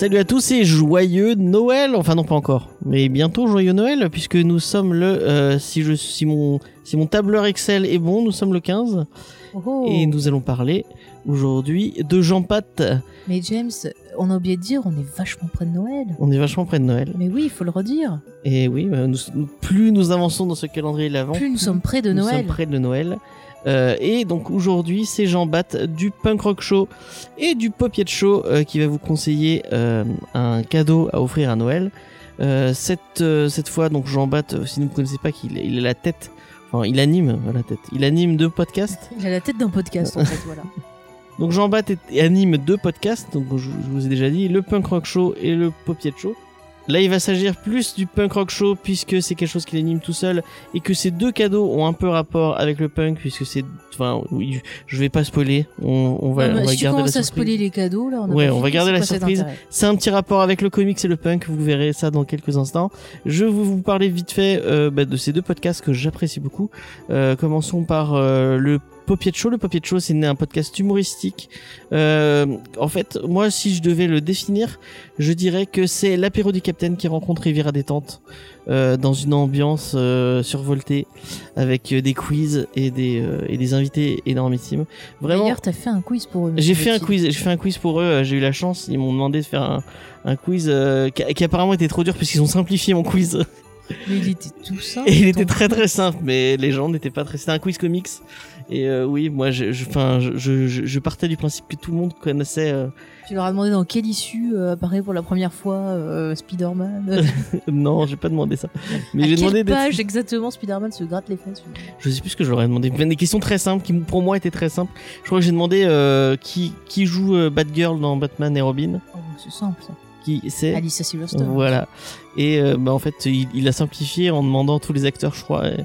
Salut à tous et joyeux Noël. Enfin non pas encore, mais bientôt joyeux Noël puisque nous sommes le euh, si je si mon si mon tableur Excel est bon, nous sommes le 15 Oh. et nous allons parler aujourd'hui de Jean Pat. Mais James, on a oublié de dire, on est vachement près de Noël. On est vachement près de Noël Mais oui, il faut le redire. et oui, bah, nous- nous- plus nous avançons dans ce calendrier de Plus nous sommes près de nous Noël. sommes près de Noël. Euh, et donc aujourd'hui, c'est Jean Bat du Punk Rock Show et du Popiet Show euh, qui va vous conseiller euh, un cadeau à offrir à Noël. Cette, cette fois, donc Jean Bat, si vous ne connaissez pas, qu'il il est la tête, enfin il anime la tête, il anime deux podcasts. Il a la tête d'un podcast, en fait, voilà. Donc Jean Bat anime deux podcasts, donc je, je vous ai déjà dit, le Punk Rock Show et le Popiet Show. Là, il va s'agir plus du Punk Rock Show puisque c'est quelque chose qu'il anime tout seul et que ces deux cadeaux ont un peu rapport avec le punk puisque c'est, enfin, oui, je vais pas spoiler, on, on va, on va si tu garder la à surprise. spoiler les cadeaux, là, on a Ouais, on va garder la surprise. C'est un petit rapport avec le comics et le punk, vous verrez ça dans quelques instants. Je vais vous parler vite fait euh, bah, de ces deux podcasts que j'apprécie beaucoup. Euh, commençons par euh, le Popiet Show. Le Popiet Show, c'est un podcast humoristique. Euh, en fait, moi, si je devais le définir, je dirais que c'est l'apéro du Capitaine qui rencontre Riviera Détente euh, dans une ambiance euh, survoltée avec euh, des quiz et des, et des invités énormissimes. Vraiment, D'ailleurs, t'as fait un quiz pour eux. j'ai fait un quiz, j'ai fait un quiz pour eux. J'ai eu la chance, ils m'ont demandé de faire un, un quiz qui, qui apparemment était trop dur parce qu'ils ont simplifié mon quiz. Mais il était tout simple. Et il était très très simple, mais les gens n'étaient pas très. C'était un quiz comics. Et euh, oui, moi, je, je, enfin, je, je, je- je partais du principe que tout le monde connaissait. euh, Tu leur as demandé dans quelle issue euh, apparaît pour la première fois euh, Spider-Man. non, j'ai pas demandé ça. Mais j'ai quelle demandé d'être- page exactement Spider-Man se gratte les fesses Je sais plus ce que je leur ai demandé. Des questions très simples qui pour moi étaient très simples. Je crois que j'ai demandé qui qui joue Batgirl dans Batman et Robin. Oh, c'est simple, ça. Qui c'est Alicia Silverstone. Voilà. Et euh, bah, en fait, il, il a simplifié en demandant tous les acteurs, je crois. Et,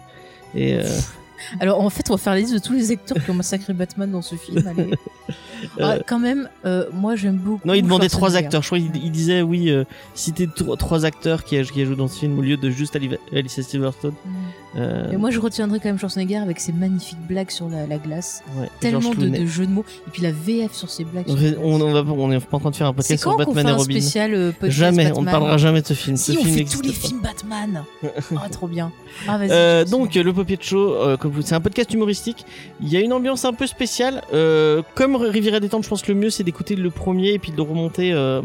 et, euh, Alors en fait, on va faire la liste de tous les acteurs qui ont massacré Batman dans ce film. allez. Ah, Euh, quand même, euh, moi j'aime beaucoup. non, il demandait trois acteurs. Je crois qu'il il disait, oui, euh, citer tro- trois acteurs qui, qui joué dans ce film au lieu de juste Ali- Alicia Silverstone. Mm. Euh, Et moi je retiendrai quand même Schwarzenegger avec ses magnifiques blagues sur la, la glace. ouais, Tellement de, de jeux de mots. Et puis la VF sur ses blagues. On, sur on, va, on est pas en train de faire un podcast sur Batman et un Robin? spécial Jamais, Batman on ne parlera jamais de ce film. Si ce on film fait tous les pas. films Batman. Ah trop bien. Ah vas-y. Donc le Show, euh, comme vous- c'est un podcast humoristique. Il y a une ambiance un peu spéciale. Comme Riviera détente, je pense que le mieux c'est d'écouter le premier et puis de remonter euh,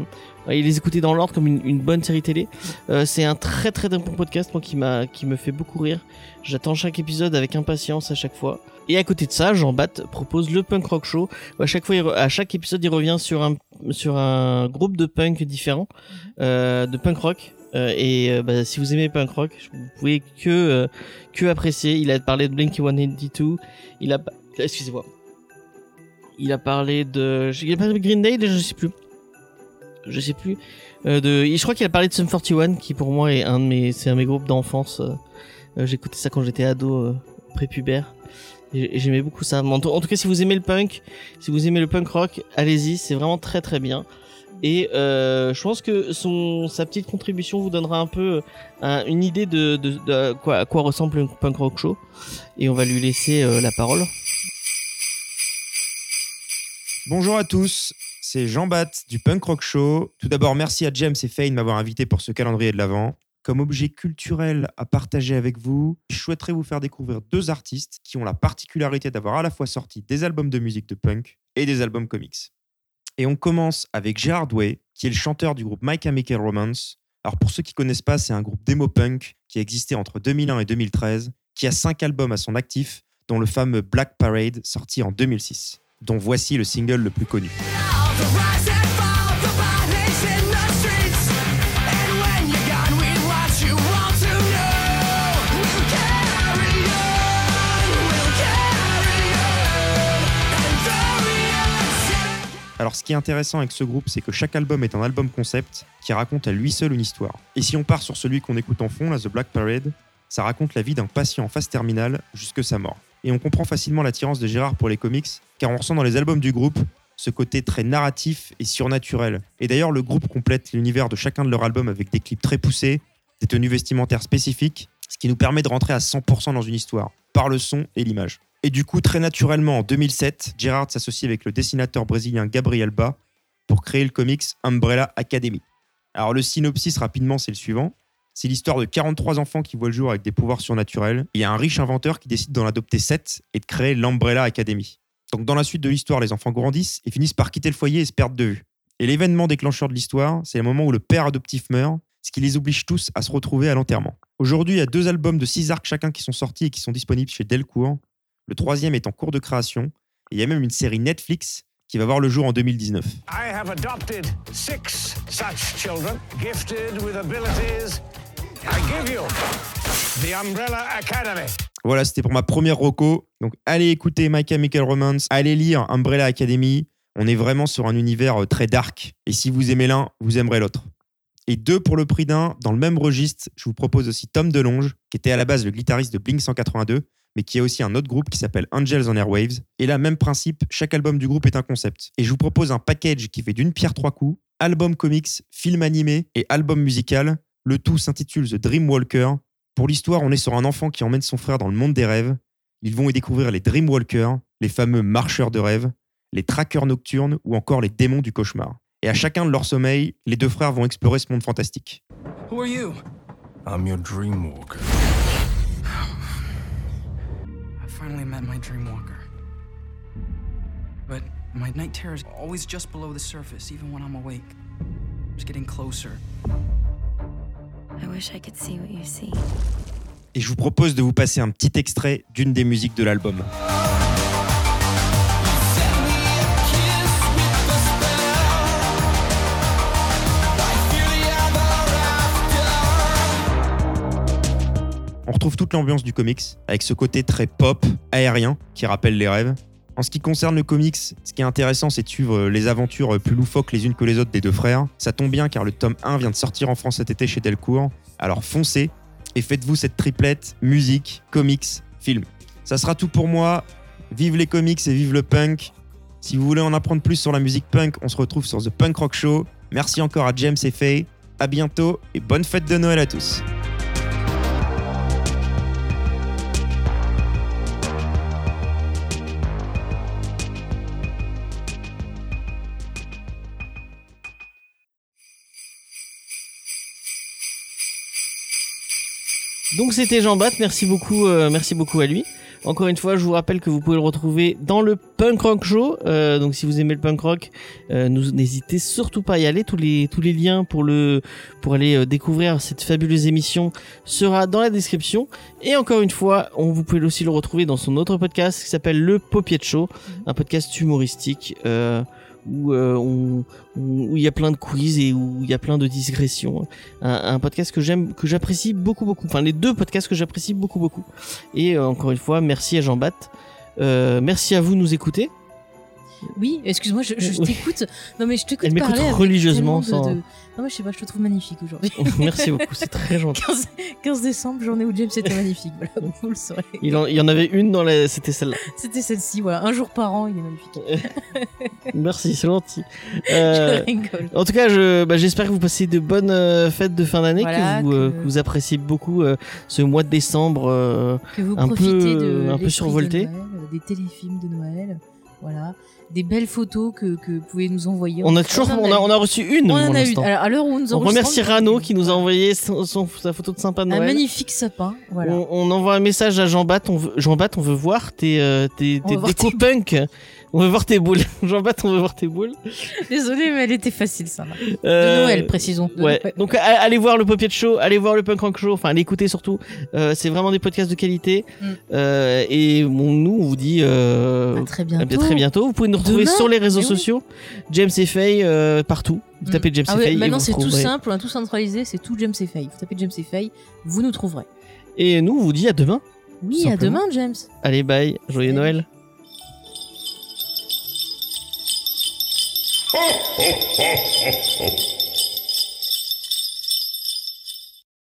et les écouter dans l'ordre comme une, une bonne série télé. Euh, c'est un très très bon podcast moi qui m'a qui me fait beaucoup rire. J'attends chaque épisode avec impatience à chaque fois. Et à côté de ça, Jean Bat propose le Punk Rock Show. où À chaque fois, il à chaque épisode, il revient sur un sur un groupe de punk différent, euh, de punk rock. Euh, et euh, bah, si vous aimez punk rock, vous pouvez que euh, que apprécier. Il a parlé de Blink 182. Il a excusez-moi. Il a parlé de il a parlé de Green Day, je sais plus. Je sais plus. Euh, de je crois qu'il a parlé de Sum 41 qui pour moi est un de mes c'est un de mes groupes d'enfance. Euh, euh, J'écoutais ça quand j'étais ado euh, prépubère. J'aimais beaucoup ça. En tout, cas, si vous aimez le punk, si vous aimez le punk rock, allez-y, c'est vraiment très très bien. Et euh, je pense que son sa petite contribution vous donnera un peu un- une idée de, de, de quoi, à quoi ressemble un punk rock show. Et on va lui laisser euh, la parole. Bonjour à tous, c'est Jean Bat du Punk Rock Show. Tout d'abord, merci à James et Faye de m'avoir invité pour ce calendrier de l'Avent. Comme objet culturel à partager avec vous, je souhaiterais vous faire découvrir deux artistes qui ont la particularité d'avoir à la fois sorti des albums de musique de punk et des albums comics. Et on commence avec Gerard Way, qui est le chanteur du groupe My Chemical Romance. Alors pour ceux qui connaissent pas, c'est un groupe démo punk qui a existé entre 2001 et 2013, qui a cinq albums à son actif, dont le fameux Black Parade sorti en 2006, dont voici le single le plus connu. Alors ce qui est intéressant avec ce groupe, c'est que chaque album est un album concept qui raconte à lui seul une histoire. Et si on part sur celui qu'on écoute en fond, là, The Black Parade, ça raconte la vie d'un patient en phase terminale jusque sa mort. Et on comprend facilement l'attirance de Gérard pour les comics, car on ressent dans les albums du groupe ce côté très narratif et surnaturel. Et d'ailleurs, le groupe complète l'univers de chacun de leurs albums avec des clips très poussés, des tenues vestimentaires spécifiques, ce qui nous permet de rentrer à 100% dans une histoire, par le son et l'image. Et du coup, très naturellement, en 2007, Gérard s'associe avec le dessinateur brésilien Gabriel Ba pour créer le comics Umbrella Academy. Alors le synopsis rapidement c'est le suivant. C'est l'histoire de 43 enfants qui voient le jour avec des pouvoirs surnaturels. Il y a un riche inventeur qui décide d'en adopter 7 et de créer l'Umbrella Academy. Donc dans la suite de l'histoire, les enfants grandissent et finissent par quitter le foyer et se perdent de vue. Et l'événement déclencheur de l'histoire, c'est le moment où le père adoptif meurt, ce qui les oblige tous à se retrouver à l'enterrement. Aujourd'hui, il y a deux albums de 6 arcs chacun qui sont sortis et qui sont disponibles chez Delcourt. Le troisième est en cours de création. Et il y a même une série Netflix qui va voir le jour en 2019. I have adopted six such children, gifted with abilities. I give you the Umbrella Academy. Voilà, c'était pour ma première roco. Donc allez écouter My Chemical Romance, allez lire Umbrella Academy. On est vraiment sur un univers euh, très dark. Et si vous aimez l'un, vous aimerez l'autre. Et deux pour le prix d'un, dans le même registre, je vous propose aussi Tom DeLonge, qui était à la base le guitariste de Blink 182, mais qui a aussi un autre groupe qui s'appelle Angels on Airwaves. Et là, même principe, chaque album du groupe est un concept. Et je vous propose un package qui fait d'une pierre trois coups, album comics, film animé et album musical. Le tout s'intitule The Dreamwalker. Pour l'histoire, on est sur un enfant qui emmène son frère dans le monde des rêves. Ils vont y découvrir les Dreamwalkers, les fameux marcheurs de rêves, les traqueurs nocturnes ou encore les démons du cauchemar. Et à chacun de leur sommeil, les deux frères vont explorer ce monde fantastique. Who are you? I'm your dream walker. I finally met my dreamwalker. But my night terror is always just below the surface, even when I'm awake. It's getting closer. Et je vous propose de vous passer un petit extrait d'une des musiques de l'album. On retrouve toute l'ambiance du comics, avec ce côté très pop, aérien, qui rappelle les rêves. En ce qui concerne le comics, ce qui est intéressant, c'est de suivre euh, les aventures plus loufoques les unes que les autres des deux frères. Ça tombe bien car le tome 1 vient de sortir en France cet été chez Delcourt. Alors foncez et faites-vous cette triplette musique, comics, film. Ça sera tout pour moi. Vive les comics et vive le punk. Si vous voulez en apprendre plus sur la musique punk, on se retrouve sur The Punk Rock Show. Merci encore à James et Faye. À bientôt et bonne fête de Noël à tous. Donc c'était Jean Bat, merci beaucoup, euh, merci beaucoup à lui. Encore une fois, je vous rappelle que vous pouvez le retrouver dans le Punk Rock Show. Euh, donc si vous aimez le punk rock, euh, n'hésitez surtout pas à y aller. Tous les tous les liens pour le pour aller euh, découvrir cette fabuleuse émission sera dans la description. Et encore une fois, on vous pouvez aussi le retrouver dans son autre podcast qui s'appelle le Popiette Show, un podcast humoristique. Euh, où euh, on- où il y a plein de quiz et où il y a plein de digressions. Un, un podcast que j'aime, que j'apprécie beaucoup, beaucoup. Enfin, les deux podcasts que j'apprécie beaucoup, beaucoup. Et euh, encore une fois, merci à Jean Bat. Euh, merci à vous de nous écouter. Oui, excuse-moi, je, je t'écoute. Non, mais je t'écoute Elle m'écoute parler avec religieusement, de- sans- de- Non, mais je sais pas, je te trouve magnifique aujourd'hui. merci beaucoup, c'est très gentil. 15, 15 décembre, journée où James était magnifique. Voilà, vous le saurez. Il, en, il y en avait une dans la, c'était celle-là. C'était celle-ci, voilà. Un jour par an, il est magnifique. Merci, c'est gentil. Euh, je rigole. En tout cas, je, bah, j'espère que vous passez de bonnes euh, fêtes de fin d'année, Voilà, que, vous, euh, que- vous appréciez beaucoup euh, ce mois de décembre. euh, Que vous un peu, de un peu survolté. de Noël, des téléfilms de Noël. Voilà. Des belles photos que, que vous pouvez nous envoyer. on a toujours, on a, on a reçu une On en a l'instant. Alors, à l'heure où nous On remercie Rano qui nous a envoyé son, son- sa photo de sympa de un Noël. magnifique sapin. Voilà. On, on envoie un message à Jean Bat. On veut, Jean Bat, on veut voir tes, euh, tes, On tes veut voir déco punk. On veut voir tes boules. Jean Bat, on veut voir tes boules. Désolée, mais elle était facile, ça. De Euh, Noël, précisons. De Ouais. Noël. Donc allez voir le Popiet Show, allez voir le Punk Rock Show, enfin allez écouter surtout. Euh, c'est vraiment des podcasts de qualité. Mm. Euh, et bon, nous on vous dit euh, À très à bientôt. bien- très bientôt. Vous pouvez nous retrouver Demain, sur les réseaux mais oui. sociaux. James et Faye euh, partout. Vous Mm. tapez James Ah et ouais, Faye et maintenant vous c'est tout trouverez. simple, on a tout centralisé, c'est tout James et Faye. Vous tapez James et Faye, vous nous trouverez. Et nous on vous dit à demain. Oui, à simplement. demain, James. Allez bye, joyeux Salut. Noël.